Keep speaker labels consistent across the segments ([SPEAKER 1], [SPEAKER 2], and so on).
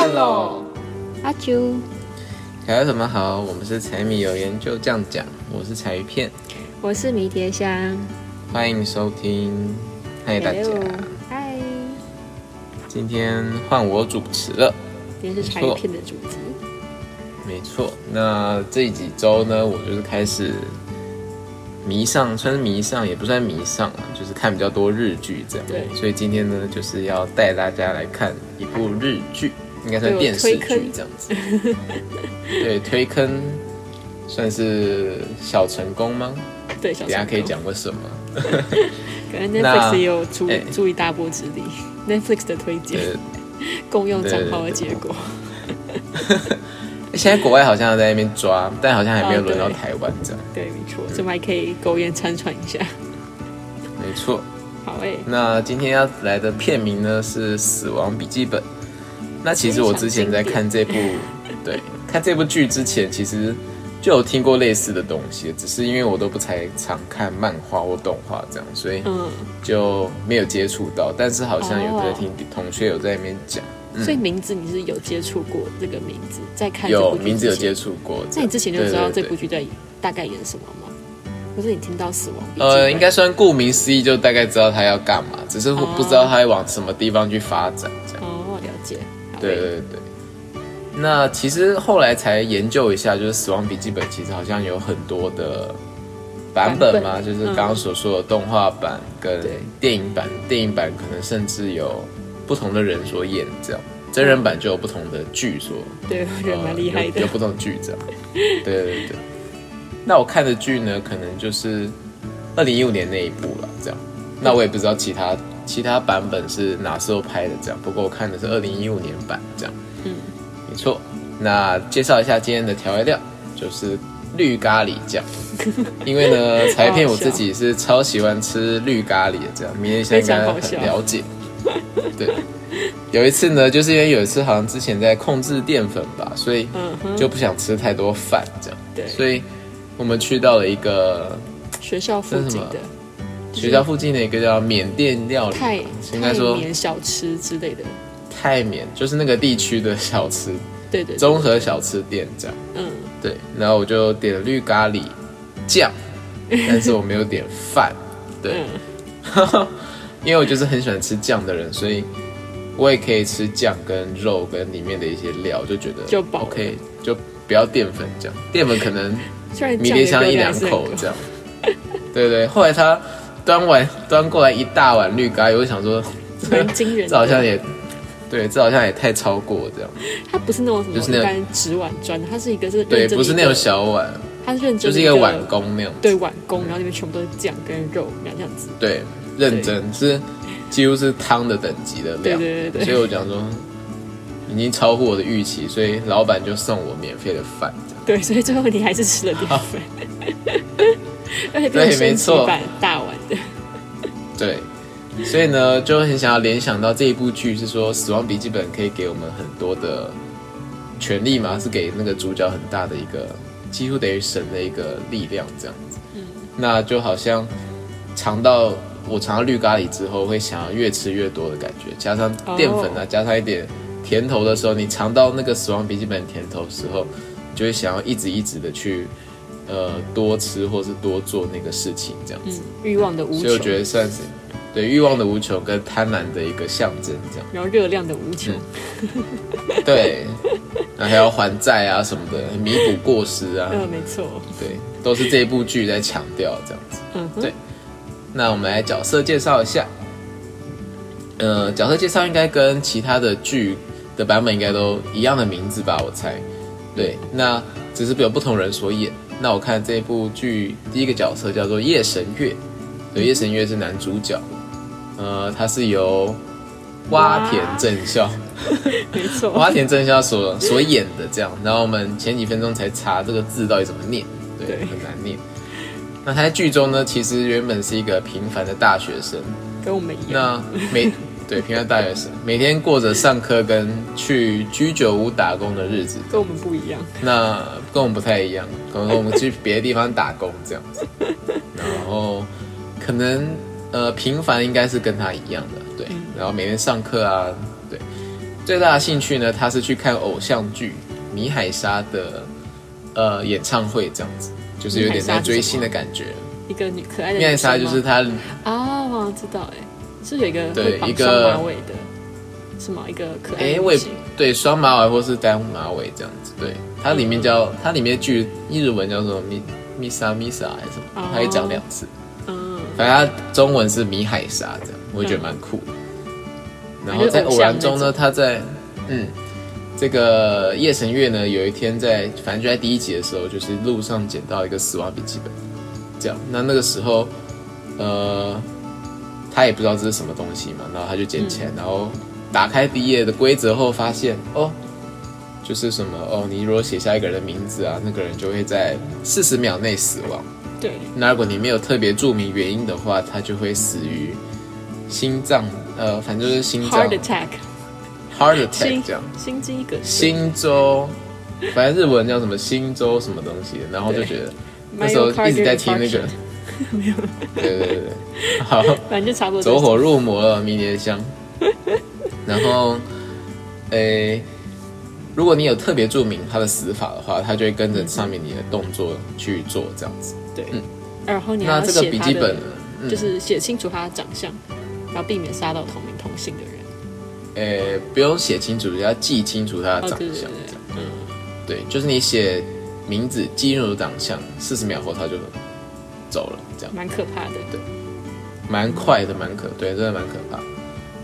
[SPEAKER 1] 见喽，
[SPEAKER 2] 阿啾，
[SPEAKER 1] 大家什么好？我们是柴米油盐就这样讲，我是柴鱼片，
[SPEAKER 2] 我是迷迭香，
[SPEAKER 1] 欢迎收听，嗨大家，
[SPEAKER 2] 嗨，
[SPEAKER 1] 今天换我主持了，
[SPEAKER 2] 今天是柴鱼片的主持，
[SPEAKER 1] 没错。那这几周呢，我就是开始迷上，算是迷上，也不算迷上啊，就是看比较多日剧这样。
[SPEAKER 2] 对，
[SPEAKER 1] 所以今天呢，就是要带大家来看一部日剧。应该算电视剧这样子，对推坑算是小成功吗？
[SPEAKER 2] 对，等
[SPEAKER 1] 下可以讲为什么。
[SPEAKER 2] 可能 Netflix 也有出出一大波之力，Netflix 的推荐，共用账号的结果。
[SPEAKER 1] 现在国外好像在那边抓，但好像还没有轮到台湾这样。
[SPEAKER 2] 对，没错，这边还可以苟延残喘一下。
[SPEAKER 1] 没错。
[SPEAKER 2] 好诶。
[SPEAKER 1] 那今天要来的片名呢是《死亡笔记本》。那其实我之前在看这部，对，看这部剧之前，其实就有听过类似的东西，只是因为我都不太常看漫画或动画这样，所以就没有接触到。但是好像有在听同学有在那边讲，
[SPEAKER 2] 所以名字你是有接触过这个名字，在看
[SPEAKER 1] 有名字有接触过。
[SPEAKER 2] 那你之前就知道这部剧在大概演什么吗？可是你听到死亡，
[SPEAKER 1] 呃，应该算顾名思义，就大概知道他要干嘛，只是不知道他会往什么地方去发展这样。
[SPEAKER 2] 哦，了解。
[SPEAKER 1] 对对对，那其实后来才研究一下，就是《死亡笔记本》其实好像有很多的版本嘛，就是刚刚所说的动画版跟电影版，电影版可能甚至有不同的人所演这样，真人版就有不同的剧所，
[SPEAKER 2] 对，我觉得蛮厉害的，
[SPEAKER 1] 有不同的剧这样。对对对，那我看的剧呢，可能就是二零一五年那一部了，这样。那我也不知道其他。其他版本是哪时候拍的？这样，不过我看的是二零一五年版，这样。嗯，没错。那介绍一下今天的调味料，就是绿咖喱酱。因为呢，裁片我自己是超喜欢吃绿咖喱的，这样，明天应该很了解。对，有一次呢，就是因为有一次好像之前在控制淀粉吧，所以就不想吃太多饭，这样。
[SPEAKER 2] 对。
[SPEAKER 1] 所以我们去到了一个
[SPEAKER 2] 学校附近的。
[SPEAKER 1] 学校附近的一个叫缅甸料理，
[SPEAKER 2] 泰应该说缅小吃之类的。
[SPEAKER 1] 泰缅就是那个地区的小吃，
[SPEAKER 2] 对对，
[SPEAKER 1] 综合小吃店这样。嗯，对。然后我就点了绿咖喱酱，但是我没有点饭。对，因为我就是很喜欢吃酱的人，所以我也可以吃酱跟肉跟里面的一些料，就觉得
[SPEAKER 2] 就饱。
[SPEAKER 1] OK，就不要淀粉这样，淀粉可能 迷迭香一两口这样。对对，后来他。端碗端过来一大碗绿咖喱，我就想说，
[SPEAKER 2] 很惊人。
[SPEAKER 1] 这好像也，对，这好像也太超过这样。
[SPEAKER 2] 它不是那种什么，就是那种纸碗砖，它是一个是
[SPEAKER 1] 对，不是那种小碗，
[SPEAKER 2] 它是认真，
[SPEAKER 1] 就是一个碗工那种。
[SPEAKER 2] 对，碗工，然后里面全部都是酱跟肉，这样子。
[SPEAKER 1] 对，认真是几乎是汤的等级的量。
[SPEAKER 2] 对对对。
[SPEAKER 1] 所以我讲说，已经超乎我的预期，所以老板就送我免费的饭。
[SPEAKER 2] 对，所以最后你还是吃了点费。
[SPEAKER 1] 对，没错，
[SPEAKER 2] 大碗的。
[SPEAKER 1] 对，所以呢，就很想要联想到这一部剧，是说《死亡笔记本》可以给我们很多的权利嘛，是给那个主角很大的一个，几乎等于神的一个力量这样子。嗯，那就好像尝到我尝到绿咖喱之后，会想要越吃越多的感觉，加上淀粉啊，加上一点甜头的时候，你尝到那个《死亡笔记本》甜头时候，就会想要一直一直的去。呃，多吃或是多做那个事情，这样子，
[SPEAKER 2] 欲望的无穷，
[SPEAKER 1] 所以我觉得算是对欲望的无穷跟贪婪的一个象征，这样。
[SPEAKER 2] 然后热量的无穷，
[SPEAKER 1] 对，那还要还债啊什么的，弥补过失啊，
[SPEAKER 2] 嗯，没错，
[SPEAKER 1] 对，都是这一部剧在强调这样子。嗯，对。那我们来角色介绍一下，呃，角色介绍应该跟其他的剧的版本应该都一样的名字吧？我猜，对，那只是有不同人所演。那我看这部剧第一个角色叫做夜神月，对，夜神月是男主角，呃，他是由洼田正孝，
[SPEAKER 2] 没错，
[SPEAKER 1] 洼田正孝所所演的这样。然后我们前几分钟才查这个字到底怎么念，对，很难念。那他在剧中呢，其实原本是一个平凡的大学生，
[SPEAKER 2] 跟我们一
[SPEAKER 1] 样。那每对，平安大学生每天过着上课跟去居酒屋打工的日子，
[SPEAKER 2] 跟我们不一样。
[SPEAKER 1] 那跟我们不太一样，可能我们去别的地方打工这样子。然后可能呃平凡应该是跟他一样的，对。然后每天上课啊，对，最大的兴趣呢，他是去看偶像剧米海莎的呃演唱会，这样子，就是有点在追星的感觉。
[SPEAKER 2] 一个女可爱的
[SPEAKER 1] 米海莎就是她
[SPEAKER 2] 哦，知道哎，是有一个
[SPEAKER 1] 对一个
[SPEAKER 2] 马尾的，是吗？一个可爱哎，
[SPEAKER 1] 我也对双马尾或是单马尾这样子，对，它里面叫它里面剧日文叫做米米莎米莎还是什么，它可以讲两次，嗯，反正它中文是米海沙这样，我觉得蛮酷的。然后在偶然中呢，他在嗯，这个夜神月呢，有一天在反正就在第一集的时候，就是路上捡到一个死亡笔记本，这样。那那个时候，呃，他也不知道这是什么东西嘛，然后他就捡起来，然后打开第一页的规则后，发现哦，就是什么哦，你如果写下一个人的名字啊，那个人就会在四十秒内死亡。
[SPEAKER 2] 对。
[SPEAKER 1] 那如果你没有特别注明原因的话，他就会死于心脏。呃，反正就是心脏
[SPEAKER 2] heart attack，heart
[SPEAKER 1] attack 这样，
[SPEAKER 2] 心肌梗，
[SPEAKER 1] 心周，反正日文叫什么心周什么东西，然后就觉得那时候一直在听那个，
[SPEAKER 2] 没有，
[SPEAKER 1] 对对对，好，
[SPEAKER 2] 反正就差不多
[SPEAKER 1] 走火入魔了，迷迭香，然后，诶，如果你有特别注明他的死法的话，他就会跟着上面你的动作去做这样子，
[SPEAKER 2] 对，嗯，然后你要
[SPEAKER 1] 这个笔记本，
[SPEAKER 2] 就是写清楚他的长相。然后避免杀到同名同姓的人。
[SPEAKER 1] 哎，不用写清楚，要记清楚他的长相。嗯，对，就是你写名字记入长相，四十秒后他就走了，这样。
[SPEAKER 2] 蛮可怕的。
[SPEAKER 1] 对，蛮快的，蛮可，对，真的蛮可怕。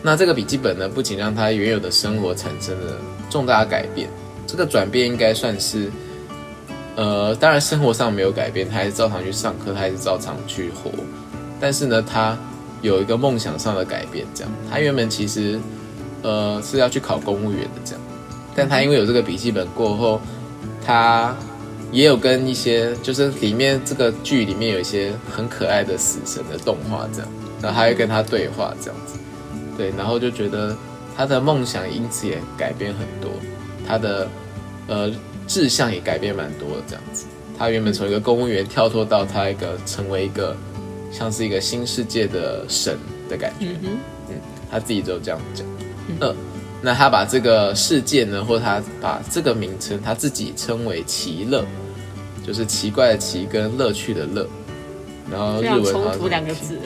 [SPEAKER 1] 那这个笔记本呢，不仅让他原有的生活产生了重大改变，这个转变应该算是，呃，当然生活上没有改变，他还是照常去上课，他还是照常去活，但是呢，他。有一个梦想上的改变，这样。他原本其实，呃，是要去考公务员的，这样。但他因为有这个笔记本过后，他也有跟一些，就是里面这个剧里面有一些很可爱的死神的动画，这样。然后还会跟他对话，这样子。对，然后就觉得他的梦想因此也改变很多，他的呃志向也改变蛮多的，这样子。他原本从一个公务员跳脱到他一个成为一个。像是一个新世界的神的感觉，嗯，他自己就这样讲。嗯，那他把这个事件呢，或他把这个名称，他自己称为奇乐，就是奇怪的奇跟乐趣的乐。然后日文
[SPEAKER 2] 冲突两个字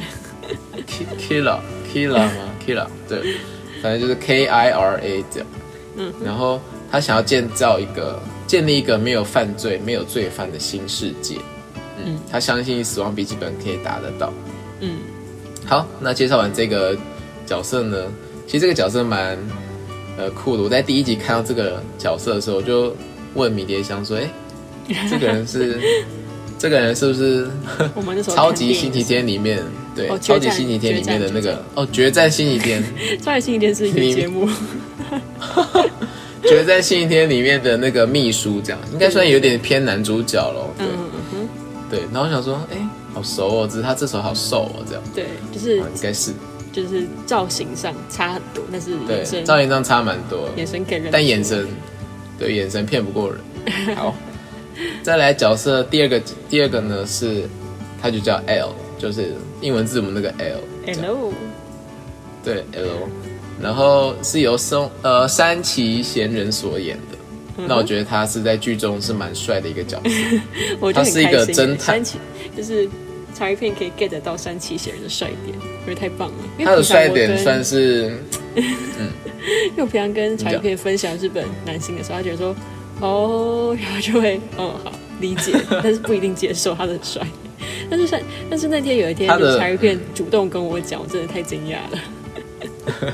[SPEAKER 1] ，killer，killer 吗？killer，对，反正就是 K I R A 这样。嗯，然后他想要建造一个，建立一个没有犯罪、没有罪犯的新世界。嗯，他相信死亡笔记本可以达得到。嗯，好，那介绍完这个角色呢，其实这个角色蛮呃酷的。我在第一集看到这个角色的时候，我就问迷迭香说：“哎，这个人是这个人是不是 超级星期天里面对超级星期天里面的那个哦决战星期天？
[SPEAKER 2] 超级星期天是一个节目。
[SPEAKER 1] 决战星期天里面的那个秘书，这样应该算有点偏男主角喽。对。对，然后我想说，哎，好熟哦，只是他这时候好瘦哦，这样。
[SPEAKER 2] 对，就是应
[SPEAKER 1] 该是，
[SPEAKER 2] 就是造型上差很多，但是眼神
[SPEAKER 1] 造型上差蛮多，
[SPEAKER 2] 眼神给人，
[SPEAKER 1] 但眼神，对，眼神骗不过人。好，再来角色第二个，第二个呢是，他就叫 L，就是英文字母那个
[SPEAKER 2] L。Hello。
[SPEAKER 1] 对，L，然后是由松呃山崎贤人所演的。那我觉得他是在剧中是蛮帅的一个角
[SPEAKER 2] 色，他
[SPEAKER 1] 是一个侦探，
[SPEAKER 2] 就是查一片可以 get 到山崎贤人的帅点，因为太棒了。
[SPEAKER 1] 他的帅点算是，
[SPEAKER 2] 嗯，因为我平常跟查一片分享日本男星的时候，他觉得说，哦，然后就会，嗯，好理解，但是不一定接受他的帅。但是帅但是那天有一天，查一片主动跟我讲，我真的太惊讶了。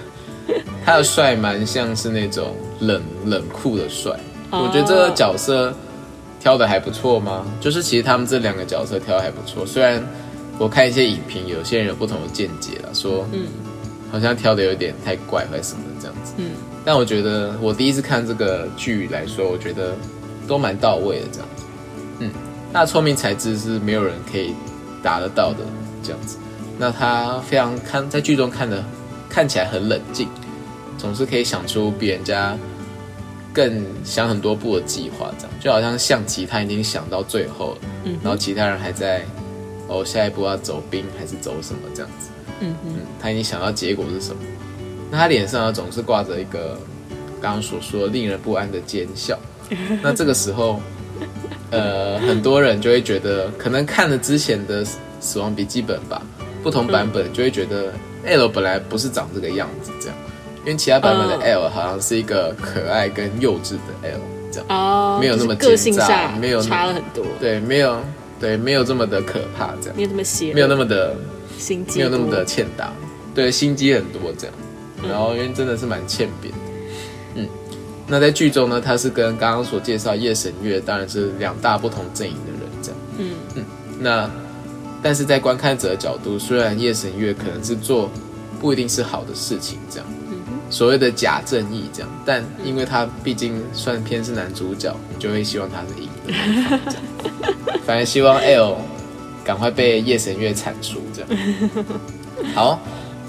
[SPEAKER 1] 他的帅蛮像是那种冷冷酷的帅。我觉得这个角色挑的还不错吗？就是其实他们这两个角色挑的还不错。虽然我看一些影评，有些人有不同的见解了，说嗯，好像挑的有点太怪或者什么这样子。嗯，但我觉得我第一次看这个剧来说，我觉得都蛮到位的这样子。嗯，那聪明才智是没有人可以达得到的这样子。那他非常看在剧中看的看起来很冷静，总是可以想出比人家。更想很多步的计划，这样就好像象棋，他已经想到最后了，嗯，然后其他人还在，哦，下一步要走兵还是走什么这样子，嗯嗯，他已经想到结果是什么，那他脸上呢总是挂着一个刚刚所说令人不安的奸笑。那这个时候，呃，很多人就会觉得，可能看了之前的《死亡笔记本》吧，不同版本就会觉得 L 本来不是长这个样子，这样，因为其他版本的 L 好像是一个可爱跟幼稚的 L，这样，
[SPEAKER 2] 哦，
[SPEAKER 1] 没有那么
[SPEAKER 2] 就是个性
[SPEAKER 1] 奸诈
[SPEAKER 2] 上
[SPEAKER 1] 没有
[SPEAKER 2] 差了很多，
[SPEAKER 1] 对，没有，对，没有这么的可怕，这样，
[SPEAKER 2] 没有那么邪恶，
[SPEAKER 1] 没有那么的。
[SPEAKER 2] 心机，
[SPEAKER 1] 没有那么的欠打，对，心机很多这样，然后因为真的是蛮欠扁的，嗯，那在剧中呢，他是跟刚刚所介绍夜神月当然是两大不同阵营的人这样，
[SPEAKER 2] 嗯。
[SPEAKER 1] 嗯，那但是在观看者的角度，虽然夜神月可能是做不一定是好的事情这样，所谓的假正义这样，但因为他毕竟算偏是男主角，你就会希望他是赢的反正希望 L 赶快被夜神月铲除这样。好，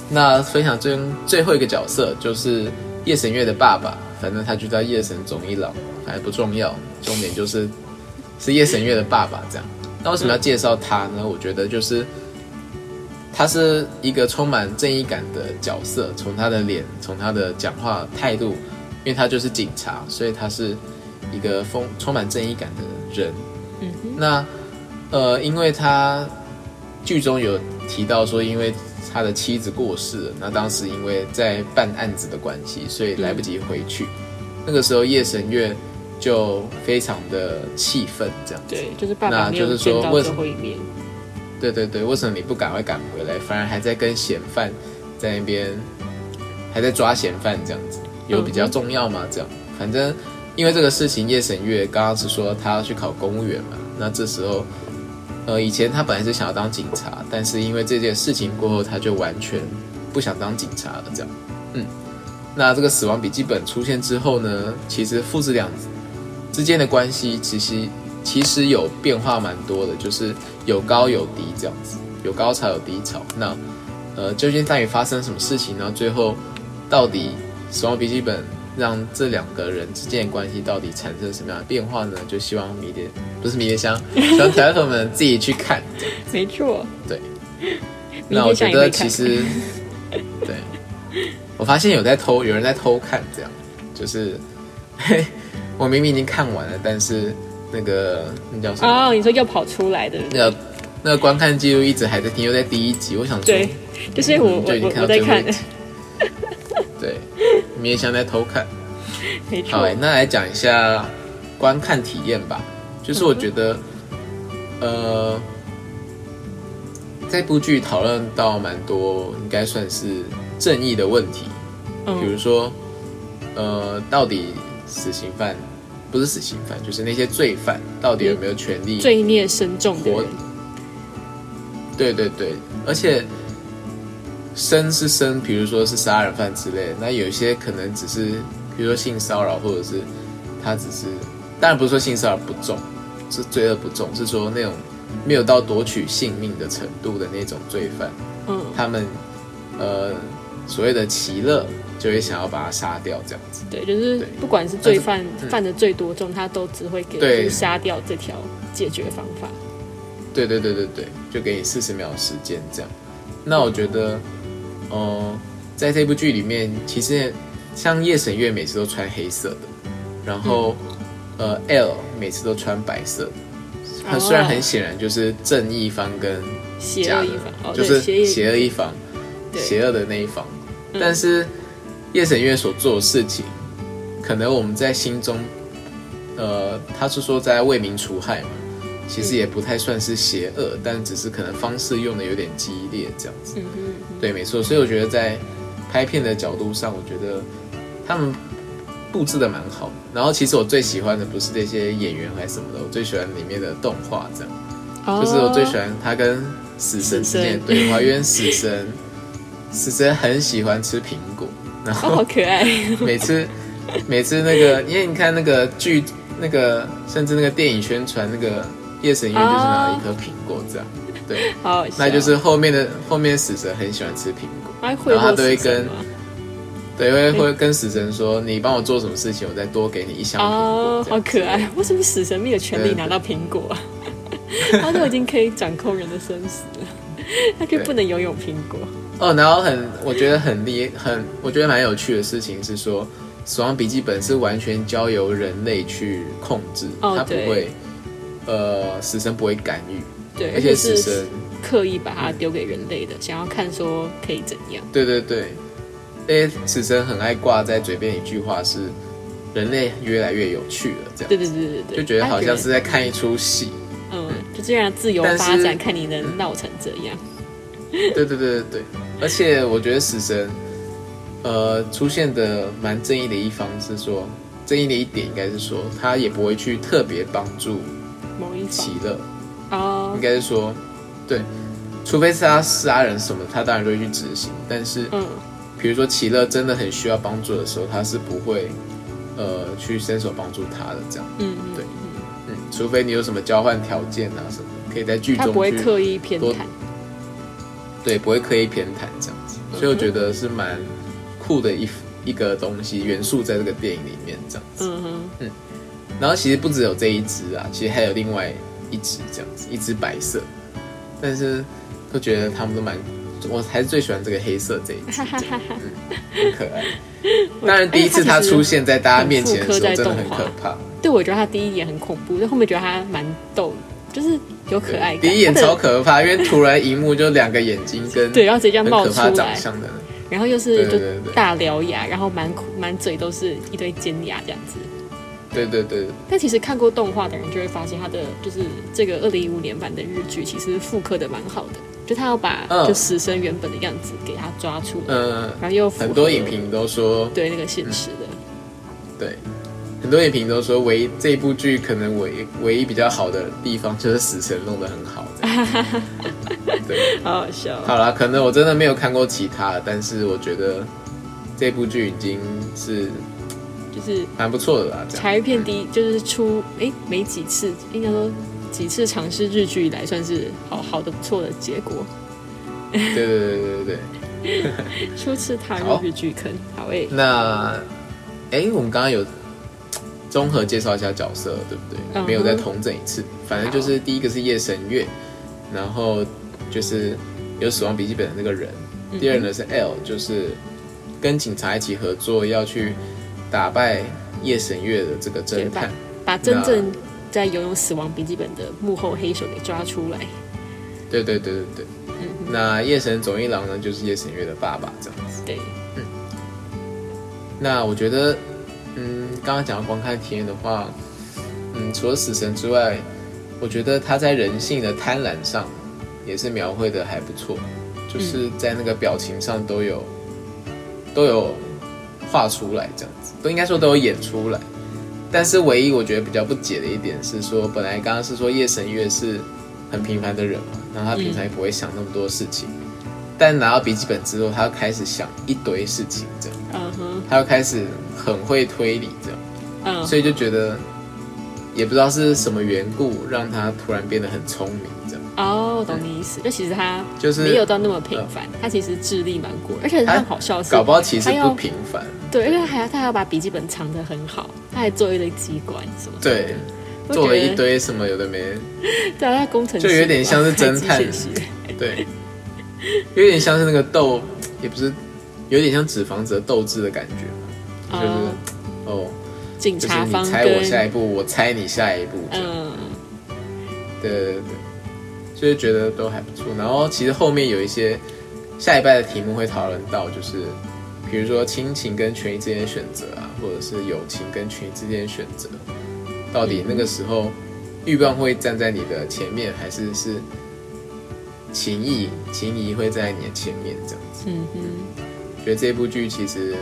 [SPEAKER 1] 那分享最最后一个角色就是夜神月的爸爸，反正他就叫夜神总一郎，反正不重要，重点就是是夜神月的爸爸这样。那为什么要介绍他呢？我觉得就是他是一个充满正义感的角色，从他的脸，从他的讲话态度，因为他就是警察，所以他是一个丰充满正义感的人。
[SPEAKER 2] 嗯，
[SPEAKER 1] 那呃，因为他剧中有提到说，因为他的妻子过世了，那当时因为在办案子的关系，所以来不及回去。那个时候夜神月就非常的气愤，这样子。
[SPEAKER 2] 对，就是爸爸
[SPEAKER 1] 那
[SPEAKER 2] 没有
[SPEAKER 1] 就是说
[SPEAKER 2] 见到
[SPEAKER 1] 为什么
[SPEAKER 2] 最后一面，
[SPEAKER 1] 对对对，为什么你不赶快赶回来，反而还在跟嫌犯在那边还在抓嫌犯这样子，有比较重要吗？这样，反正因为这个事情，叶神月刚刚是说他要去考公务员嘛，那这时候，呃，以前他本来是想要当警察，但是因为这件事情过后，他就完全不想当警察了，这样，嗯，那这个死亡笔记本出现之后呢，其实父子俩之间的关系其实其实有变化蛮多的，就是有高有低这样子，有高潮有低潮。那呃，究竟到底发生什么事情呢？最后到底《死亡笔记本》让这两个人之间的关系到底产生什么样的变化呢？就希望迷迭不是迷迭香，希望条友们自己去看。
[SPEAKER 2] 没错，
[SPEAKER 1] 对，那我觉得其实，对，我发现有在偷，有人在偷看，这样就是，嘿，我明明已经看完了，但是那个那叫什么？
[SPEAKER 2] 哦，你说又跑出来的，
[SPEAKER 1] 那个那个观看记录一直还在停留在第一集，我想说，
[SPEAKER 2] 对，就是我
[SPEAKER 1] 就已经
[SPEAKER 2] 我我我在看
[SPEAKER 1] 看到最后一，集 对，你也想在偷看。
[SPEAKER 2] 没
[SPEAKER 1] 好、那来讲一下观看体验吧。就是我觉得，呃，这部剧讨论到蛮多，应该算是正义的问题，比如
[SPEAKER 2] 嗯，
[SPEAKER 1] 说，呃，到底死刑犯不是死刑犯，就是那些罪犯到底有没有权利？
[SPEAKER 2] 罪孽深重的
[SPEAKER 1] 活。
[SPEAKER 2] 人，
[SPEAKER 1] 对对对，而且生是生，比如说是杀人犯之类的，那有些可能只是，比如说性骚扰，或者是他只是，当然不是说性骚扰不重，是罪恶不重，是说那种没有到夺取性命的程度的那种罪犯，
[SPEAKER 2] 嗯，
[SPEAKER 1] 他们呃所谓的其乐就会想要把他杀掉这样子。
[SPEAKER 2] 对，就是不管是罪犯
[SPEAKER 1] 嗯
[SPEAKER 2] 犯的最多重，他都只会给杀掉这条解决方法。
[SPEAKER 1] 对对对对对，就给你四十秒的时间这样。那我觉得，呃，在这部剧里面，其实像夜神月每次都穿黑色的，然后、呃 L 每次都穿白色的。他虽然很显然就是正义方跟
[SPEAKER 2] 邪恶一方，哦，
[SPEAKER 1] 就是，邪恶一方，
[SPEAKER 2] 对
[SPEAKER 1] 邪恶的那一方。
[SPEAKER 2] 嗯
[SPEAKER 1] 但是夜神月所做的事情，可能我们在心中，呃，他是说在为民除害嘛，其实也不太算是邪恶，但只是可能方式用的有点激烈这样子。
[SPEAKER 2] 嗯嗯
[SPEAKER 1] 对，没错。所以我觉得在拍片的角度上，我觉得他们布置的蛮好。然后其实我最喜欢的不是这些演员还是什么的，我最喜欢里面的动画这样。
[SPEAKER 2] 嗯，
[SPEAKER 1] 就是我最喜
[SPEAKER 2] 欢，
[SPEAKER 1] 他跟死神之间的
[SPEAKER 2] 死
[SPEAKER 1] 对话，因为死神 死神很喜欢吃苹果，然
[SPEAKER 2] 哦，好可爱，
[SPEAKER 1] 每次每次那个，因为你看那个剧那个，甚至那个电影宣传那个夜神月就是拿了一颗苹果这样，对，
[SPEAKER 2] 好好笑，
[SPEAKER 1] 那就是后面的后面死神很喜欢吃苹果，然后他都会跟对，会会跟死神说你帮我做什么事情，我再多给你一箱苹
[SPEAKER 2] 哦好可爱！为什么死神没有权利拿到苹果啊？他都已经可以掌控人的生死了，他就
[SPEAKER 1] 对
[SPEAKER 2] 不能拥有苹果。
[SPEAKER 1] 哦，然后很，我觉得很厉很，我觉得蛮有趣的事情是说，死亡笔记本》是完全交由人类去控制，
[SPEAKER 2] 哦对
[SPEAKER 1] 他不会，呃，死神不会干预，
[SPEAKER 2] 对，
[SPEAKER 1] 而且死神，
[SPEAKER 2] 刻意把它丢给人类的，想要看说可以怎样。
[SPEAKER 1] 对对对，因为死神很爱挂在嘴边一句话是“人类越来越有趣了”，这样
[SPEAKER 2] 对对对对对，
[SPEAKER 1] 就觉得好像是在看一出戏。
[SPEAKER 2] 嗯，就这样自由发展，看你能闹成这样。
[SPEAKER 1] 对对对对对，而且我觉得死神，呃，出现的蛮正义的一方是说，正义的一点应该是说，他也不会去特别帮助
[SPEAKER 2] 某一方
[SPEAKER 1] 奇乐，
[SPEAKER 2] 哦
[SPEAKER 1] 应，该是说，对，除非是他杀人什么，他当然就会去执行。但是，
[SPEAKER 2] 嗯，
[SPEAKER 1] 比如说奇乐真的很需要帮助的时候，他是不会，呃，去伸手帮助他的这样。
[SPEAKER 2] 嗯，
[SPEAKER 1] 对嗯，除非你有什么交换条件啊什么，可以在剧中去
[SPEAKER 2] 不会刻意偏
[SPEAKER 1] 多
[SPEAKER 2] 袒。
[SPEAKER 1] 对，不会刻意偏袒这样子，所以我觉得是蛮酷的一一个东西元素在这个电影里面这样子。
[SPEAKER 2] 嗯哼，
[SPEAKER 1] 然后其实不只有这一只啊，其实还有另外一只这样子，一只白色，但是都觉得他们都蛮，我还是最喜欢这个黑色这一只。很可爱。当然第一次它出现在大家面前的时候，真的很可怕。
[SPEAKER 2] 对，我觉得他第一眼很恐怖，但后面觉得他蛮逗，就是有可爱感。
[SPEAKER 1] 第一眼超可怕，因为突然荧幕就两个眼睛跟
[SPEAKER 2] 对，然后直接这样冒出来，
[SPEAKER 1] 长相的，
[SPEAKER 2] 然后又是就大獠牙，然后满口满嘴都是一堆尖牙这样子。
[SPEAKER 1] 对对对。
[SPEAKER 2] 但其实看过动画的人就会发现，他的就是这个二零一五年版的日剧其实复刻的蛮好的，就他要把
[SPEAKER 1] 嗯。
[SPEAKER 2] 就死神原本的样子给他抓出来，
[SPEAKER 1] 嗯、
[SPEAKER 2] 然后又
[SPEAKER 1] 很多影评都说，
[SPEAKER 2] 对那个现实的。
[SPEAKER 1] 对，很多影评都说，唯一这部剧可能唯唯一比较好的地方就是死神弄得很好。对，
[SPEAKER 2] 好好笑。
[SPEAKER 1] 好啦，可能我真的没有看过其他，但是我觉得这部剧已经是
[SPEAKER 2] 就是
[SPEAKER 1] 蛮不错的啦。这样，
[SPEAKER 2] 柴片第一就是出哎没几次，应该说几次尝试日剧以来算是好好的不错的结果。
[SPEAKER 1] 对对对对对对。
[SPEAKER 2] 初次踏入日剧坑，好欸诶、
[SPEAKER 1] 那，哎，我们刚刚有综合介绍一下角色，对不对？没有再统整一次，反正就是第一个是夜神月，然后就是有死亡笔记本的那个人，
[SPEAKER 2] 嗯
[SPEAKER 1] 第二呢是 L，就是跟警察一起合作要去打败夜神月的这个侦探。
[SPEAKER 2] 把真正在拥有死亡笔记本的幕后黑手给抓出来。
[SPEAKER 1] 对对对对对。
[SPEAKER 2] 嗯
[SPEAKER 1] 那夜神总一郎呢，就是夜神月的爸爸这样子。
[SPEAKER 2] 对，
[SPEAKER 1] 那我觉得，嗯，刚刚讲到观看体验的话，嗯，除了死神之外，我觉得他在人性的贪婪上也是描绘的还不错，就是在那个表情上都有都有画出来，这样子都应该说都有演出来。但是唯一我觉得比较不解的一点是说，本来刚刚是说夜神月是很平凡的人嘛，然后他平常也不会想那么多事情，但拿到笔记本之后，他开始想一堆事情，这样。
[SPEAKER 2] 嗯哼，
[SPEAKER 1] 他又开始很会推理，这样，
[SPEAKER 2] 嗯，
[SPEAKER 1] 所以就觉得也不知道是什么缘故，让他突然变得很聪明，这样，
[SPEAKER 2] 哦，我懂你意思，就其实他
[SPEAKER 1] 就是
[SPEAKER 2] 没有到那么平凡，他其实智力蛮过，而且他很好笑
[SPEAKER 1] 搞不好其实不平凡，
[SPEAKER 2] 对，而且还要他还要把笔记本藏得很好，他还做一堆机关什么的，
[SPEAKER 1] 对，做了一，堆什么有的没，
[SPEAKER 2] 对啊，他工程
[SPEAKER 1] 就有点像是侦探。对，有点像是那个斗，也不是，有点像纸房子的斗智的感觉嘛，就是
[SPEAKER 2] 哦，
[SPEAKER 1] 哦，就是
[SPEAKER 2] 警察方
[SPEAKER 1] 你猜我下一步，我猜你下一步，
[SPEAKER 2] 嗯。
[SPEAKER 1] 对对对对，所以觉得都还不错。然后其实后面有一些下一拜的题目会讨论到，就是比如说亲情跟权益之间的选择啊，或者是友情跟权益之间的选择，到底那个时候欲望会站在你的前面，还是是情谊情谊会在你的前面这样子？
[SPEAKER 2] 嗯哼，
[SPEAKER 1] 觉得这部剧其实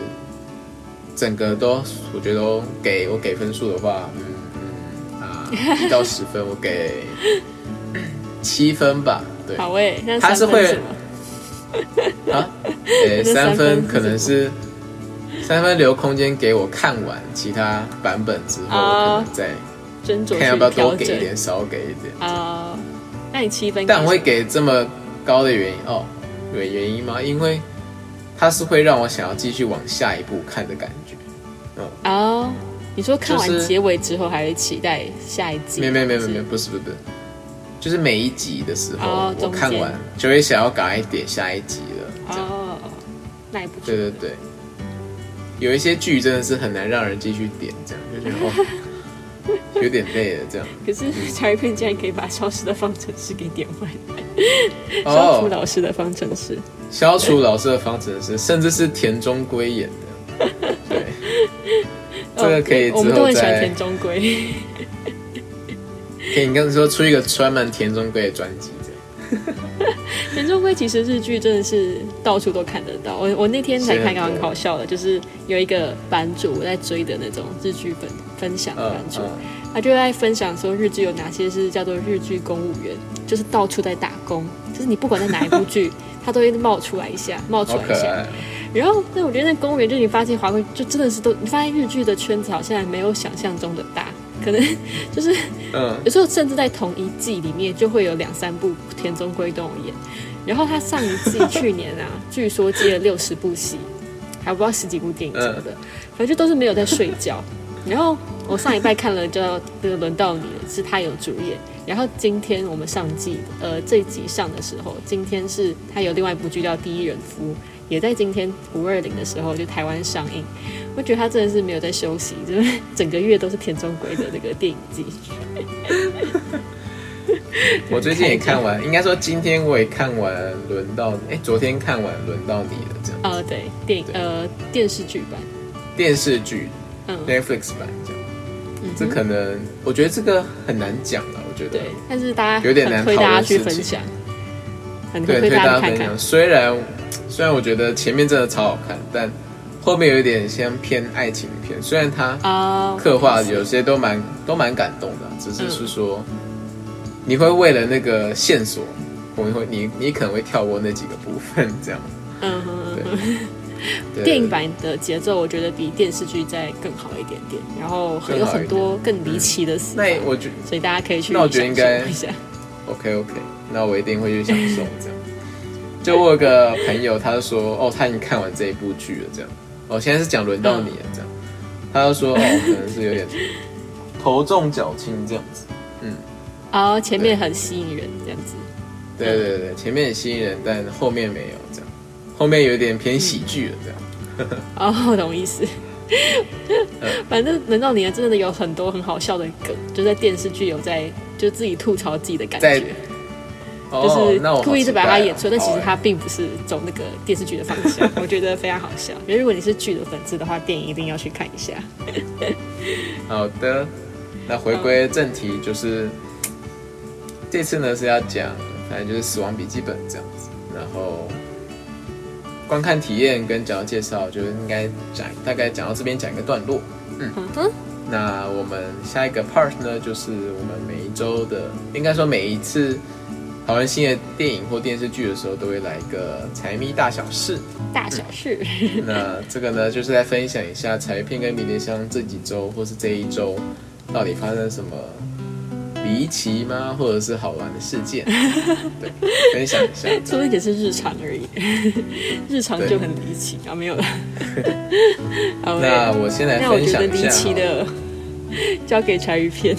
[SPEAKER 1] 整个都，我觉得都给我给分数的话，嗯嗯啊，一到十分，我给七分吧。对
[SPEAKER 2] 好诶，那
[SPEAKER 1] 他是会啊，给
[SPEAKER 2] 那三
[SPEAKER 1] 三分
[SPEAKER 2] 分
[SPEAKER 1] 可能是三分留空间给我看完其他版本之后，可能再
[SPEAKER 2] 斟酌
[SPEAKER 1] 看要不要多给一点，少给一点。
[SPEAKER 2] 啊。那你七分，
[SPEAKER 1] 但我会给这么高的原因哦，有原因吗？因为它是会让我想要继续往下一步看的感觉。
[SPEAKER 2] 哦。你说看完结尾之后，还会期待下一集？
[SPEAKER 1] 没有没有没有没有没不是不是不是，就是每一集的时候，我看完就会想要赶快点下一集了。
[SPEAKER 2] 哦，那也不错。
[SPEAKER 1] 对对对。有一些剧真的是很难让人继续点，这样就觉得哦，有点累了这样。
[SPEAKER 2] 可是茶余片竟然可以把消失的方程式给点回来，消除
[SPEAKER 1] 哦，
[SPEAKER 2] 老师的方程式。
[SPEAKER 1] 消除老师的方程式，甚至是田中圭演的，对，这个可以
[SPEAKER 2] 哦我们
[SPEAKER 1] 之后再
[SPEAKER 2] 都很喜欢田中圭。
[SPEAKER 1] 可以，你刚才说出一个专门田中圭的专辑，
[SPEAKER 2] 田中圭其实日剧真的是到处都看得到。我我那天才看到很
[SPEAKER 1] 是很多
[SPEAKER 2] 好笑的，就是有一个版主我在追的那种日剧分分享版主，
[SPEAKER 1] 嗯嗯，
[SPEAKER 2] 他就在分享说日剧有哪些是叫做日剧公务员，就是到处在打工，就是你不管在哪一部剧，他都会冒出来一下，冒出来一下。然后，那我觉得那公务员，就你发现华贵，就真的是都，你发现日剧的圈子好像没有想象中的大，可能就是
[SPEAKER 1] 嗯，
[SPEAKER 2] 有时候甚至在同一季里面就会有两三部田中圭都有演。然后他上一季去年啊，据说接了六十部戏，还不知道十几部电影什么的，反正就都是没有在睡觉。然后我上一拜看了叫《这个轮到你了》，是他有主演。然后今天我们上季，呃，这一集上的时候，今天是他有另外一部剧叫《第一人夫》，也在今天五二零的时候就台湾上映。我觉得他真的是没有在休息，就是整个月都是田中圭的那个电影季。
[SPEAKER 1] 我最近也看完，应该说今天我也看完，轮到哎，昨天看完轮到你了，这样
[SPEAKER 2] 哦，对，电影呃电视剧版，
[SPEAKER 1] 电视剧
[SPEAKER 2] 嗯
[SPEAKER 1] ，Netflix 版这样，
[SPEAKER 2] 嗯
[SPEAKER 1] 这可能我觉得这个很难讲了，我觉得
[SPEAKER 2] 对，但是大家
[SPEAKER 1] 有点难
[SPEAKER 2] 很推大家去分享，很
[SPEAKER 1] 对，
[SPEAKER 2] 推
[SPEAKER 1] 推大
[SPEAKER 2] 大家去看看
[SPEAKER 1] 家分享。。虽然虽然我觉得前面真的超好看，但后面有一点像偏爱情片，虽然它
[SPEAKER 2] 啊，
[SPEAKER 1] 刻画有些都蛮都蛮感动的，只是是说、你会为了那个线索，我会你你可能会跳过那几个部分，这样。
[SPEAKER 2] 嗯哼 电影版的节奏我觉得比电视剧再更好一点点，然后有很多更离奇的死法，
[SPEAKER 1] 那我觉
[SPEAKER 2] 所以大家可以去
[SPEAKER 1] 那我觉得应该。OK OK，那我一定会去享受这样。就我有个朋友，他就说哦，他已经看完这一部剧了，这样。哦，现在是讲轮到你了，这样。他就说哦，可能是有点头重脚轻这样子。
[SPEAKER 2] 嗯。哦前面很吸引人，这样子。
[SPEAKER 1] 对对对，前面很吸引人，但后面没有这样，后面有点偏喜剧了这样。
[SPEAKER 2] 哦，我懂意思。反正轮到你了，真的有很多很好笑的梗，就在电视剧有在就自己吐槽自己的感
[SPEAKER 1] 在
[SPEAKER 2] 觉，
[SPEAKER 1] 哦
[SPEAKER 2] 就是
[SPEAKER 1] 那我
[SPEAKER 2] 故意是把它演出来，但其实它并不是走那个电视剧的方向，我觉得非常好笑。因为如果你是剧的粉丝的话，电影一定要去看一下。
[SPEAKER 1] 好的，那回归正题，就是这次呢是要讲，反正就是《死亡笔记本》这样子，然后观看体验跟讲到介绍，就应该讲大概讲到这边讲一个段落。
[SPEAKER 2] 嗯哼，
[SPEAKER 1] 那我们下一个 part 呢，就是我们每一周的，应该说每一次讨论新的电影或电视剧的时候，都会来一个财迷大小事。
[SPEAKER 2] 大小事，
[SPEAKER 1] 那这个呢，就是来分享一下财片跟迷迭香这几周或是这一周到底发生什么离奇吗，或者是好玩的事件？对，分享一下。
[SPEAKER 2] 说的也是日常而已，日常就很离奇啊，没有了。
[SPEAKER 1] 那我先来
[SPEAKER 2] 那我觉得
[SPEAKER 1] 分享一下
[SPEAKER 2] 离奇。的交给柴鱼片，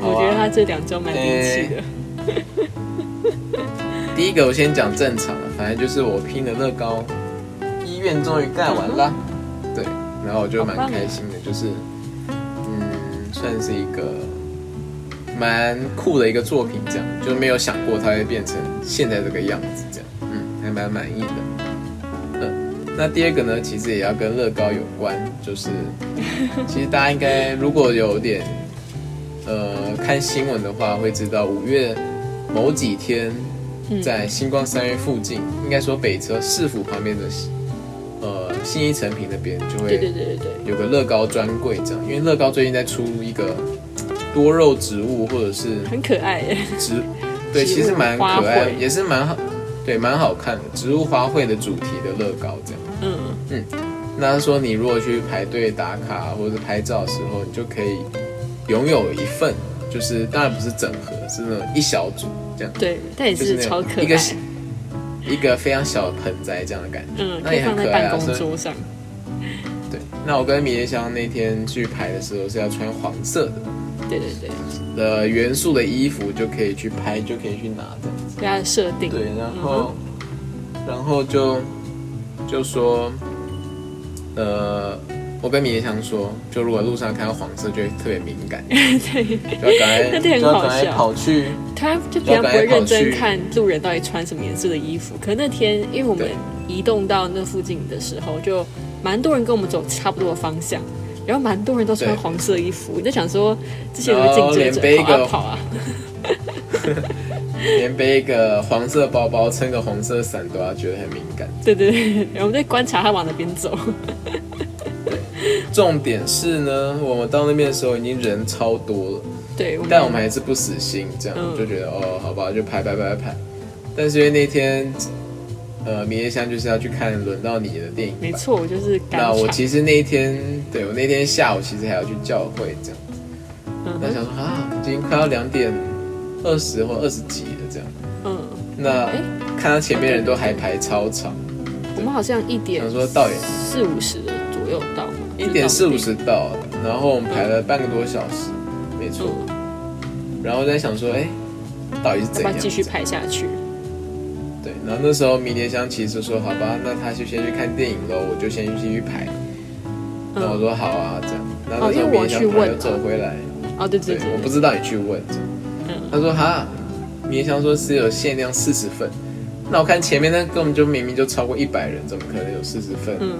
[SPEAKER 2] 我觉得他这两周蛮离奇的。
[SPEAKER 1] 第一个我先讲正常的，反正就是我拼的乐高，医院终于盖完啦。对，然后我就蛮开心的，就是嗯，算是一个蛮酷的一个作品，这样就没有想过它会变成现在这个样子，这样，嗯，还蛮满意的。嗯，那第二个呢，其实也要跟乐高有关，就是其实大家应该如果有点呃看新闻的话，会知道五月某几天在星光三月附近，应该说北车市府旁边的呃信义成品那边就会
[SPEAKER 2] 对对对对对，
[SPEAKER 1] 有个乐高专柜这样，因为乐高最近在出一个多肉植物或者是
[SPEAKER 2] 很可爱。耶。
[SPEAKER 1] 植，对，其实蛮可爱，也是蛮好，对，蛮好看的植物花卉的主题的乐高这样。
[SPEAKER 2] 嗯。
[SPEAKER 1] 嗯，那他说你如果去排队打卡或者是拍照的时候，你就可以拥有一份，就是当然不是整盒，是那种一小组这样，
[SPEAKER 2] 对，但也
[SPEAKER 1] 就是
[SPEAKER 2] 超可
[SPEAKER 1] 爱一个
[SPEAKER 2] 爱。
[SPEAKER 1] 一个非常小的盆栽这样的感觉。
[SPEAKER 2] 嗯，
[SPEAKER 1] 那也很可爱啊。
[SPEAKER 2] 办公桌上。
[SPEAKER 1] 对，那我跟米叶香那天去拍的时候是要穿黄色的。
[SPEAKER 2] 对对对，
[SPEAKER 1] 的元素的衣服就可以去拍，就可以去拿这样子。
[SPEAKER 2] 对它的设定。
[SPEAKER 1] 对，然
[SPEAKER 2] 嗯
[SPEAKER 1] 后、然后就就说，呃，我跟米叶香说，就如果路上看到黄色，就会特别敏感，
[SPEAKER 2] 对，
[SPEAKER 1] 就要赶快，
[SPEAKER 2] 那天
[SPEAKER 1] 就要赶快
[SPEAKER 2] 很好笑
[SPEAKER 1] 跑去。
[SPEAKER 2] 他就平常不会认真看路人到底穿什么颜色的衣服，可那天因为我们移动到那附近的时候，就蛮多人跟我们走差不多的方向，然后蛮多人都穿
[SPEAKER 1] 对
[SPEAKER 2] 黄色衣服，我就想说这些有
[SPEAKER 1] 然后
[SPEAKER 2] 竞争者跑啊跑啊，
[SPEAKER 1] 连背一个黄色包包、撑个红色伞都要觉得很敏感。
[SPEAKER 2] 对对对，然后我们在观察他往哪边走，
[SPEAKER 1] 重点是呢，我们到那边的时候已经人超多了，
[SPEAKER 2] 对，我
[SPEAKER 1] 但我们还是不死心，这样、
[SPEAKER 2] 嗯
[SPEAKER 1] 就觉得哦，好吧，就排排排排。但是因为那天，呃，明夜香就是要去看轮到你的电影版。
[SPEAKER 2] 没错，我就是
[SPEAKER 1] 那我，其实那一天，对我那天下午其实还要去教会这样。那想说啊，已经快要两点二十或二十几了这样。
[SPEAKER 2] 嗯，
[SPEAKER 1] 那
[SPEAKER 2] 哎
[SPEAKER 1] 看到前面人都还排超长，
[SPEAKER 2] 我们好像一点
[SPEAKER 1] 想说到也
[SPEAKER 2] 四五十的左右到嘛，
[SPEAKER 1] 一点四五十到，然后我们排了半个多小时，然后我在想说，哎，到底是怎样？
[SPEAKER 2] 继续拍下去？
[SPEAKER 1] 对，然后那时候迷迭香其实说，好吧，那他就先去看电影喽，我就先继续排。然后我
[SPEAKER 2] 嗯，
[SPEAKER 1] 说好啊，这样。然后
[SPEAKER 2] 哦
[SPEAKER 1] 那时候迷迭香突然又走回来，
[SPEAKER 2] 哦，对对
[SPEAKER 1] 对
[SPEAKER 2] 对，
[SPEAKER 1] 我不知道你去问，
[SPEAKER 2] 嗯
[SPEAKER 1] 他说哈，迷迭香说是有限量四十份。那我看前面那根本就明明就超过一百人，怎么可能有四十份？
[SPEAKER 2] 嗯，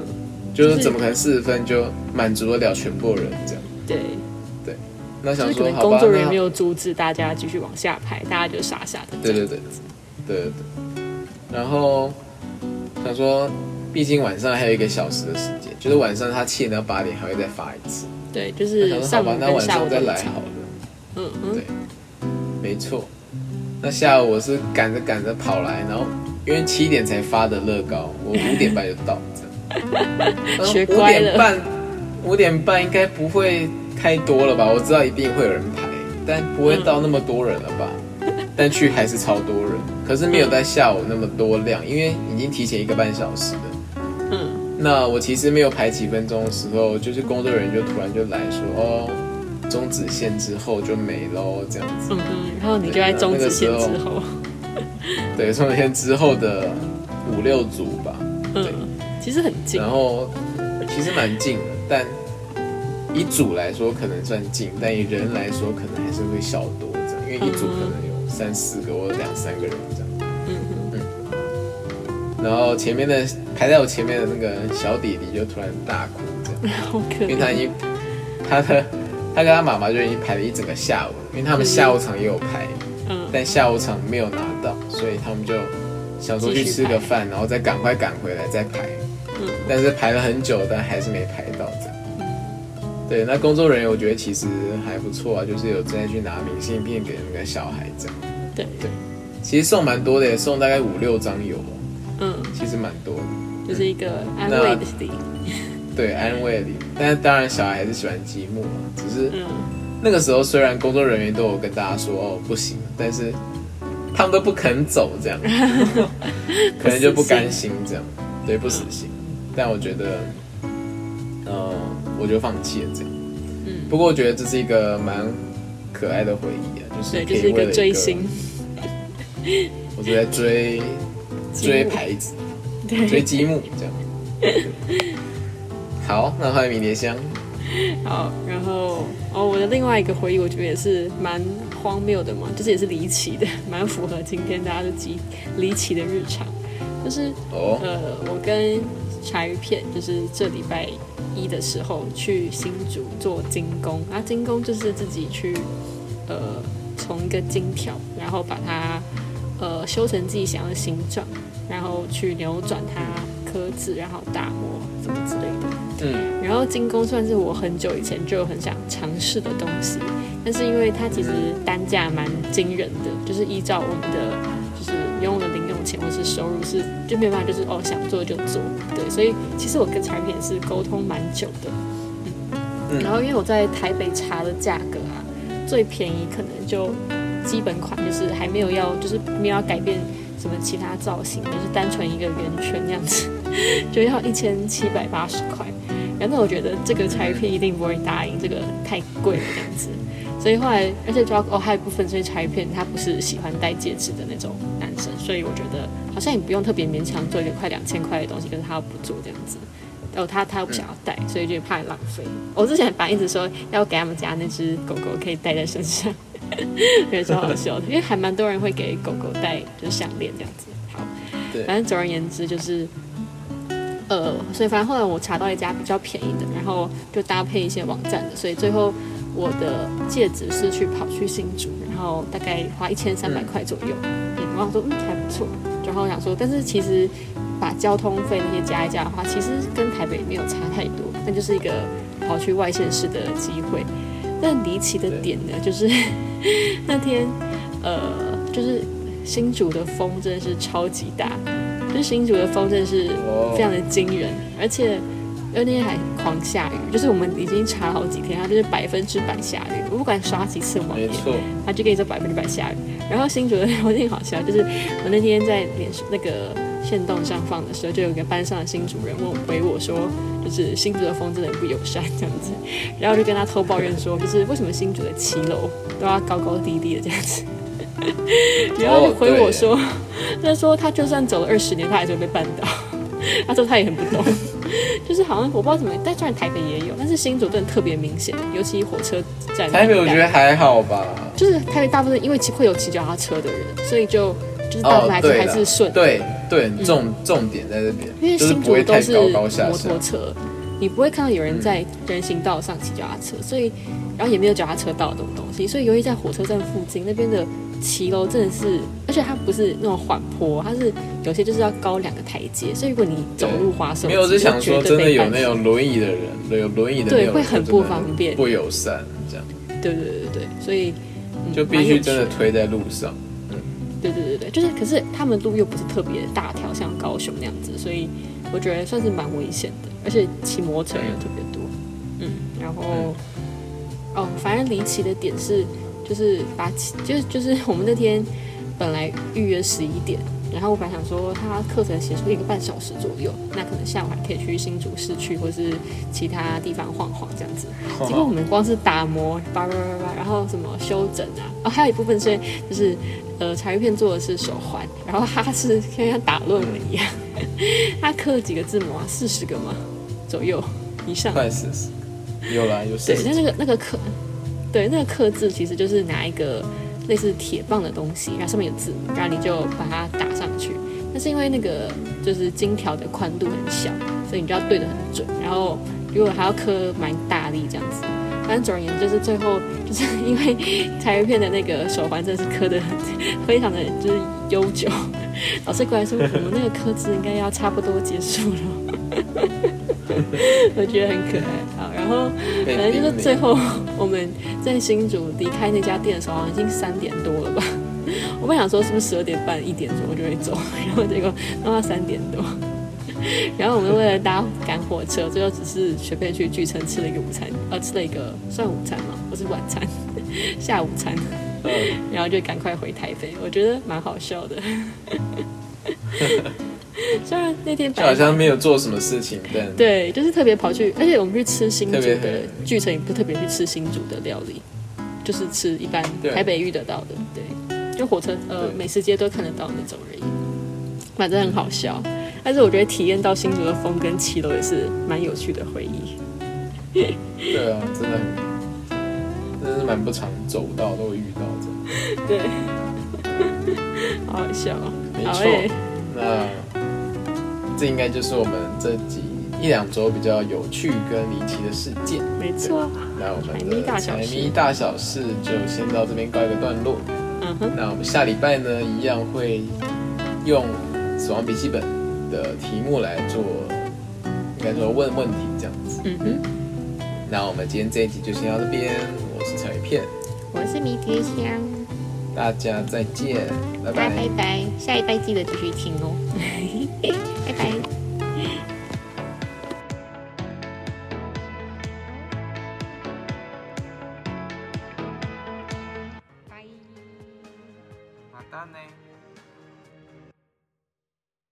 [SPEAKER 1] 就是怎么可能四十份就满足得了全部人这样？
[SPEAKER 2] 对。
[SPEAKER 1] 那想说好吧，那
[SPEAKER 2] 工作人员没有阻止大家继续往下排，大家就傻傻的。
[SPEAKER 1] 对对对，对对对。然后想说，毕竟晚上还有一个小时的时间，就是晚上他七点到八点还会再发一次。
[SPEAKER 2] 对，就是
[SPEAKER 1] 好吧，
[SPEAKER 2] 上午
[SPEAKER 1] 那晚上再来好了。
[SPEAKER 2] 嗯嗯
[SPEAKER 1] 对，没错。那下午我是赶着赶着跑来，然后因为七点才发的乐高，我五点半就到，这样。
[SPEAKER 2] 学
[SPEAKER 1] 五
[SPEAKER 2] 乖了
[SPEAKER 1] 点半，五点半应该不会太多了吧？我知道一定会有人排，但不会到那么多人了吧？但去还是超多人，可是没有在下午那么多量，因为已经提前一个半小时了。
[SPEAKER 2] 嗯，
[SPEAKER 1] 那我其实没有排几分钟的时候，就是工作人员就突然就来说，哦，终止线之后就没喽，这样子。
[SPEAKER 2] 嗯嗯，然后你就在终止线之后，
[SPEAKER 1] 对，终止线之后的五六组吧，
[SPEAKER 2] 嗯，其实很近
[SPEAKER 1] 然，后其实蛮近的，但以组来说可能算近，但以人来说可能还是会小多这样，因为一组可能有三四个或者两三个人这样。
[SPEAKER 2] 嗯嗯，
[SPEAKER 1] 然后前面的排在我前面的那个小弟弟就突然大哭这样。
[SPEAKER 2] 好可怜，
[SPEAKER 1] 因为他已经他的他跟他妈妈就已经排了一整个下午，因为他们下午场也有排，
[SPEAKER 2] 嗯，
[SPEAKER 1] 但下午场没有拿到，所以他们就想说去吃个饭，然后再赶快赶回来再排。
[SPEAKER 2] 嗯
[SPEAKER 1] 但是排了很久，但还是没排。对，那工作人员我觉得其实还不错啊，就是有在去拿明信片给那个小孩这样。
[SPEAKER 2] 对，
[SPEAKER 1] 其实送蛮多的也，送大概五六张有哦，
[SPEAKER 2] 嗯，
[SPEAKER 1] 其实蛮多的。
[SPEAKER 2] 就是一个安慰的礼，
[SPEAKER 1] 对，安慰礼，但是当然小孩还是喜欢积木嘛，只是
[SPEAKER 2] 嗯，
[SPEAKER 1] 那个时候虽然工作人员都有跟大家说哦不行，但是他们都不肯走这样，可能就不甘心这样，对，不死心。但我觉得，呃，我就放弃了这样。
[SPEAKER 2] 嗯
[SPEAKER 1] 不过我觉得这是一个蛮可爱的回忆啊，就是
[SPEAKER 2] 对，
[SPEAKER 1] 可
[SPEAKER 2] 就是一个追星，
[SPEAKER 1] 我就在追追牌子，追
[SPEAKER 2] 对，
[SPEAKER 1] 积木这样。好，那欢迎迷迭香。
[SPEAKER 2] 好，然后哦，我的另外一个回忆，我觉得也是蛮荒谬的嘛，就是也是离奇的，蛮符合今天大家的极离奇的日常，就是
[SPEAKER 1] 哦，
[SPEAKER 2] 呃，我跟柴鱼片就是这礼拜一的时候去新竹做精工，啊，精工就是自己去呃从一个金条，然后把它呃修成自己想要的形状，然后去扭转它刻字，然后打磨什么之类的。
[SPEAKER 1] 嗯，
[SPEAKER 2] 然后精工算是我很久以前就很想尝试的东西，但是因为它其实单价蛮惊人的，就是依照我们的就是拥有钱或是收入是就没有办法就是哦想做就做，对，所以其实我跟产品是沟通蛮久的，
[SPEAKER 1] 嗯
[SPEAKER 2] 然后因为我在台北查的价格啊，最便宜可能就基本款就是还没有要就是没有要改变什么其他造型，就是单纯一个圆圈那样子，就要一千七百八十块。然后我觉得这个茶鱼片一定不会答应，这个太贵了这样子。所以后来，而且主要哦还有一部分是因为茶鱼片他不是喜欢戴戒指的那种男生，所以我觉得好像也不用特别勉强做一个快两千块的东西，可是他要不做这样子。然后，他他又不想要带，所以就怕浪费。我之前本来一直说要给他们家那只狗狗可以带在身上，觉得超好笑的，因为还蛮多人会给狗狗戴就是项链这样子。反正总而言之就是，呃，所以反正后来我查到一家比较便宜的，然后就搭配一些网站的，所以最后我的戒指是去跑去新竹，然后大概花一千三百块左右。嗯，我想说嗯还不错，然后想说，但是其实把交通费那些加一加的话，其实跟台北没有差太多，那就是一个跑去外县市的机会。但离奇的点呢，就是 那天呃，就是新竹的风真的是超级大，就是新竹的风真的是非常的惊人，而且那天还狂下雨，就是我们已经查了好几天，它就是百分之百下雨，我不管刷几次网页，
[SPEAKER 1] 没错，
[SPEAKER 2] 他就跟你说百分之百下雨。然后新竹的我挺好笑，就是我那天在脸那个线动上放的时候，就有个班上的新主任问回我说，就是新竹的风真的很不友善这样子，然后就跟他偷抱怨说，就是为什么新竹的骑楼都要高高低低的这样子。然后就回我说，他说他就算走了二十年，他还是会被绊倒。他说他也很不懂，就是好像我不知道怎么，但虽然台北也有，但是新竹真的特别明显，尤其火车站。
[SPEAKER 1] 台北我觉得还好吧，
[SPEAKER 2] 就是台北大部分因为骑会有骑脚踏车的人，所以就就是大部分还是、
[SPEAKER 1] 哦
[SPEAKER 2] 还是顺。
[SPEAKER 1] 对对，重重点在这边，
[SPEAKER 2] 因为新竹都是
[SPEAKER 1] 高高下
[SPEAKER 2] 摩托车，你不会看到有人在人行道上骑脚踏车，所以然后也没有脚踏车道这种东西，所以由于在火车站附近那边的骑楼真的是，而且它不是那种缓坡，它是有些就是要高两个台阶，所以如果你走路滑手，
[SPEAKER 1] 没有，我是想说，真的有那
[SPEAKER 2] 种
[SPEAKER 1] 种轮椅的人，有轮椅的人
[SPEAKER 2] 对会很不方便。
[SPEAKER 1] 不友善，这样。
[SPEAKER 2] 对对对对对，所以、嗯
[SPEAKER 1] 就必须真的推在路上。
[SPEAKER 2] 对对对对，就是可是他们路又不是特别大条，像高雄那样子，所以我觉得算是蛮危险的，而且骑摩托车人特别多。嗯，然后、哦，反正离奇的点是，就是把就是就是我们那天本来预约十一点，然后我本来想说他课程写出一个半小时左右，那可能下午还可以去新竹市区或是其他地方晃晃这样子。结果我们光是打磨，叭叭叭叭，然后什么修整啊，哦，还有一部分是就是呃，茶叶片做的是手环，然后他是像像打论文一样，他刻了几个字母啊，四十个吗？左右以上。
[SPEAKER 1] 有啦，有
[SPEAKER 2] 对，
[SPEAKER 1] 十
[SPEAKER 2] 那那个那个刻，对，那个刻字其实就是拿一个类似铁棒的东西，然后上面有字，然后你就把它打上去。但是因为那个就是金条的宽度很小，所以你就要对得很准，然后如果还要刻蛮大力这样子。反正总而言之，就是最后就是因为彩鱼片的那个手环真的是刻的很非常的就是悠久，老师过来说我们那个刻字应该要差不多结束了，我觉得很可爱。好，然后反正就是最后我们在新竹离开那家店的时候，好像已经三点多了吧。我本想说是不是十二点半、一点钟我就会走，然后结果弄到三点多。然后我们为了搭赶火车，最后只是随便去聚城吃了一个午餐，呃，吃了一个算午餐嘛，不是晚餐，下午餐，
[SPEAKER 1] 嗯，
[SPEAKER 2] 然后就赶快回台北，我觉得蛮好笑的。虽然那天
[SPEAKER 1] 就好像没有做什么事情，但
[SPEAKER 2] 对，就是特别跑去，而且我们去吃新竹的
[SPEAKER 1] 特别黑
[SPEAKER 2] 巨城，也不特别去吃新竹的料理，就是吃一般台北遇得到的，对，就火车呃美食街都看得到那种而已，反正很好笑。但是我觉得体验到新竹的风跟骑楼也是蛮有趣的回忆。
[SPEAKER 1] 对啊，真的很，真的是蛮不常走到都会遇到的，
[SPEAKER 2] 对，好好笑哦。
[SPEAKER 1] 没错。那这应该就是我们这集一两周比较有趣跟离奇的事件。
[SPEAKER 2] 没错，
[SPEAKER 1] 那我们的财迷大小事就先到这边告一个段落。
[SPEAKER 2] 嗯哼，
[SPEAKER 1] 那我们下礼拜呢，一样会用《死亡笔记本》的题目来做，应该说问问题这样子。
[SPEAKER 2] 嗯哼，
[SPEAKER 1] 那我们今天这一集就先到这边，我是彩鱼片，
[SPEAKER 2] 我是迷迭香，
[SPEAKER 1] 大家再见，拜拜。
[SPEAKER 2] 拜拜，下一拜记得继续听哦，拜拜。